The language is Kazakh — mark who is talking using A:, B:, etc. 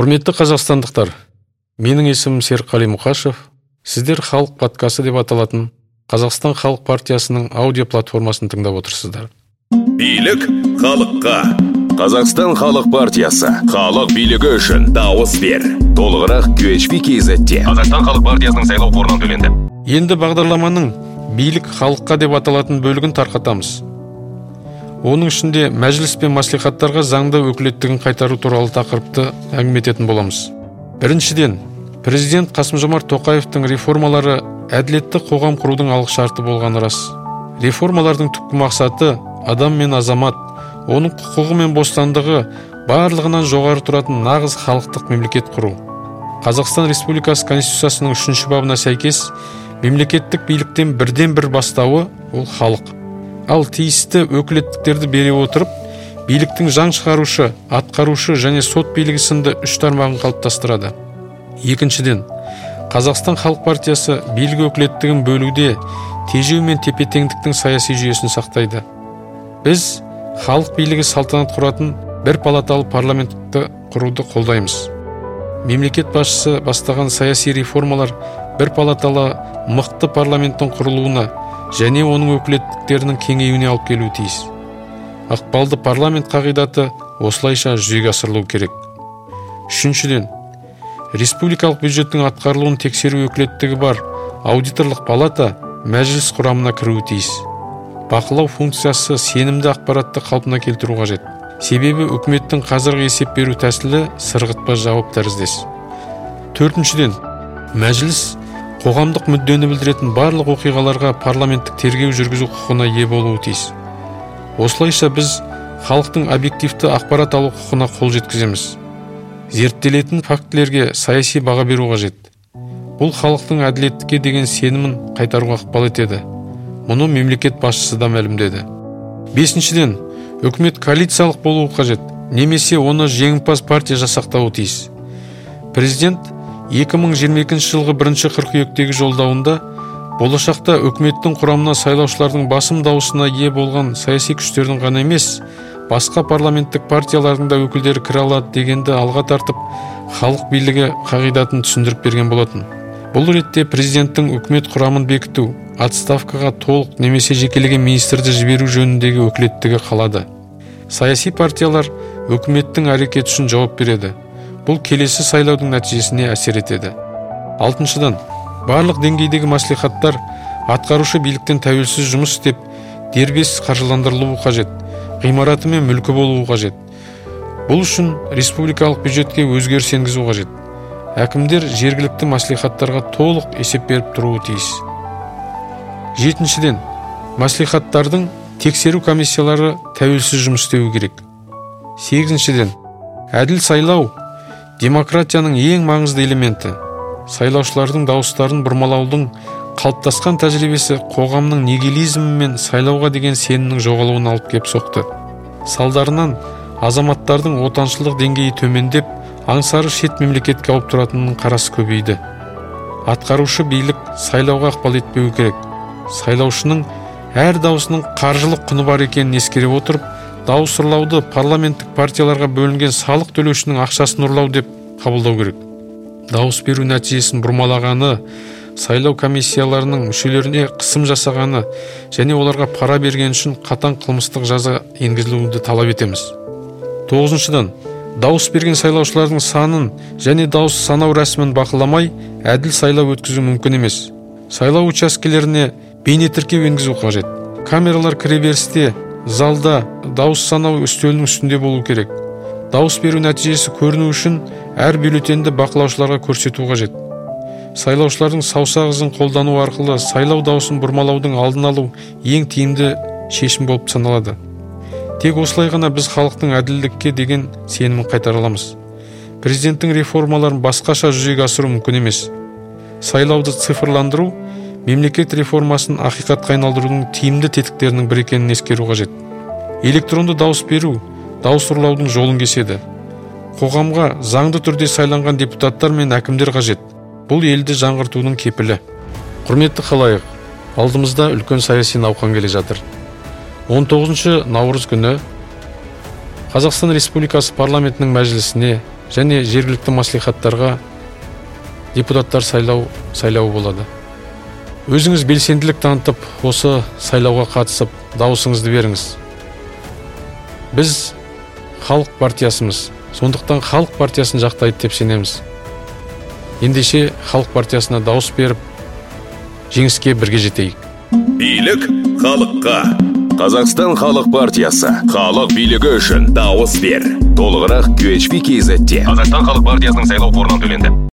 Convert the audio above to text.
A: құрметті қазақстандықтар менің есімім серікқали мұқашев. Сіздер халық подкасты деп аталатын қазақстан халық партиясының аудио платформасын тыңдап отырсыздар.
B: Билік халыққа. Қазақстан халық партиясы. Халық билігі үшін дауыс бер. Толығырақ qhp kzте қазақстан халық партиясының сайлау қорынан төленді.
A: Енді бағдарламаның билік халыққа деп аталатын бөлігін тарқатамыз. Оның ішінде мәжіліс пен мәслихаттарға заңды өкілеттігін қайтару туралы тақырыпты әңгіме ететін боламыз. Біріншіден президент қасым жомарт тоқаевтың реформалары әділетті қоғам құрудың алғышарты болғаны рас. Реформалардың түпкі мақсаты адам мен азамат оның құқығы мен бостандығы барлығынан жоғары тұратын нағыз халықтық мемлекет құру. Қазақстан республикасы конституциясының үшінші бабына сәйкес мемлекеттік биліктен бірден бір бастауы ол халық. Ал тиісті өкілеттіктерді бере отырып биліктің заң шығарушы атқарушы және сот билігі сынды үш тармағын қалыптастырады. Екіншіден қазақстан халық партиясы билік өкілеттігін бөлуде тежеу мен тепе теңдіктің саяси жүйесін сақтайды. Біз халық билігі салтанат құратын бір палаталы парламентті құруды қолдаймыз. Мемлекет басшысы бастаған саяси реформалар бір палаталы мықты парламенттің құрылуына және оның өкілеттіктерінің кеңеюіне алып келуі тиіс. Ықпалды парламент қағидаты осылайша жүзеге асырылуы керек. Үшіншіден республикалық бюджеттің атқарылуын тексеру өкілеттігі бар аудиторлық палата мәжіліс құрамына кіруі тиіс. Бақылау функциясы сенімді ақпаратты қалпына келтіру қажет. Себебі үкіметтің қазіргі есеп беру тәсілі сырғытпа жауап тәріздес. Төртіншіден мәжіліс қоғамдық мүддені білдіретін барлық оқиғаларға парламенттік тергеу жүргізу құқығына ие болуы тиіс. Осылайша біз халықтың объективті ақпарат алу құқығына қол жеткіземіз. Зерттелетін фактілерге саяси баға беру қажет. Бұл халықтың әділеттікке деген сенімін қайтаруға ықпал етеді. Мұны мемлекет басшысы да мәлімдеді. Бесіншіден үкімет коалициялық болуы қажет. Немесе оны жеңімпаз партия жасақтауы тиіс. Президент 2022 жылғы бірінші қыркүйектегі жолдауында болашақта үкіметтің құрамына сайлаушылардың басым дауысына ие болған саяси күштердің ғана емес басқа парламенттік партиялардың да өкілдері кіре алады дегенді алға тартып халық билігі қағидатын түсіндіріп берген болатын. Бұл ретте президенттің үкімет құрамын бекіту отставкаға толық немесе жекелеген министрді жіберу жөніндегі өкілеттігі қалады. Саяси партиялар үкіметтің әрекеті үшін жауап береді. Бұл келесі сайлаудың нәтижесіне әсер етеді. Алтыншыдан барлық деңгейдегі мәслихаттар атқарушы биліктен тәуелсіз жұмыс істеп дербес қаржыландырылуы қажет ғимараты мен мүлкі болуы қажет. Бұл үшін республикалық бюджетке өзгеріс енгізу қажет. Әкімдер жергілікті мәслихаттарға толық есеп беріп тұруы тиіс. Жетіншіден мәслихаттардың тексеру комиссиялары тәуелсіз жұмыс істеуі керек. Сегізіншіден әділ сайлау демократияның ең маңызды элементі сайлаушылардың дауыстарын бұрмалаудың қалыптасқан тәжірибесі қоғамның нигилизмі мен сайлауға деген сенімнің жоғалуына алып кеп соқты. Салдарынан азаматтардың отаншылдық деңгейі төмендеп аңсары шет мемлекетке ауып тұратынының қарасы көбейді. Атқарушы билік сайлауға ықпал етпеуі керек. Сайлаушының әр даусының қаржылық құны бар екенін ескере отырып дауыс ұрлауды парламенттік партияларға бөлінген салық төлеушінің ақшасын ұрлау деп қабылдау керек. Дауыс беру нәтижесін бұрмалағаны сайлау комиссияларының мүшелеріне қысым жасағаны және оларға пара берген үшін қатаң қылмыстық жаза енгізілуді талап етеміз. Тоғызыншыдан дауыс берген сайлаушылардың санын және дауыс санау рәсімін бақыламай әділ сайлау өткізу мүмкін емес. Сайлау учаскелеріне бейнетіркеу енгізу қажет. Камералар кіреберісте залда дауыс санау үстелінің үстінде болу керек. Дауыс беру нәтижесі көріну үшін әр бюллетенді бақылаушыларға көрсету қажет. Сайлаушылардың саусақ ізін қолдану арқылы сайлау дауысын бұрмалаудың алдын алу ең тиімді шешім болып саналады. Тек осылай ғана біз халықтың әділдікке деген сенімін қайтара аламыз президенттің реформаларын басқаша жүзеге асыру мүмкін емес. Сайлауды цифрландыру мемлекет реформасын ақиқатқа айналдырудың тиімді тетіктерінің бірі екенін ескеру қажет. Электронды дауыс беру дауыс ұрлаудың жолын кеседі. Қоғамға заңды түрде сайланған депутаттар мен әкімдер қажет. Бұл елді жаңғыртудың кепілі. Құрметті халайық алдымызда үлкен саяси науқан келе жатыр. 19 наурыз күні қазақстан республикасы парламентінің мәжілісіне және жергілікті маслихаттарға депутаттар сайлау сайлауы болады. Өзіңіз белсенділік танытып осы сайлауға қатысып дауысыңызды беріңіз. Біз халық партиясымыз сондықтан халық партиясын жақтайды деп сенеміз. Ендеше халық партиясына дауыс беріп жеңіске бірге жетейік.
B: Билік халыққа. Қазақстан халық партиясы. Халық билігі үшін дауыс бер. Толығырақ qhp kzте қазақстан халық партиясының сайлау қорынан төленді.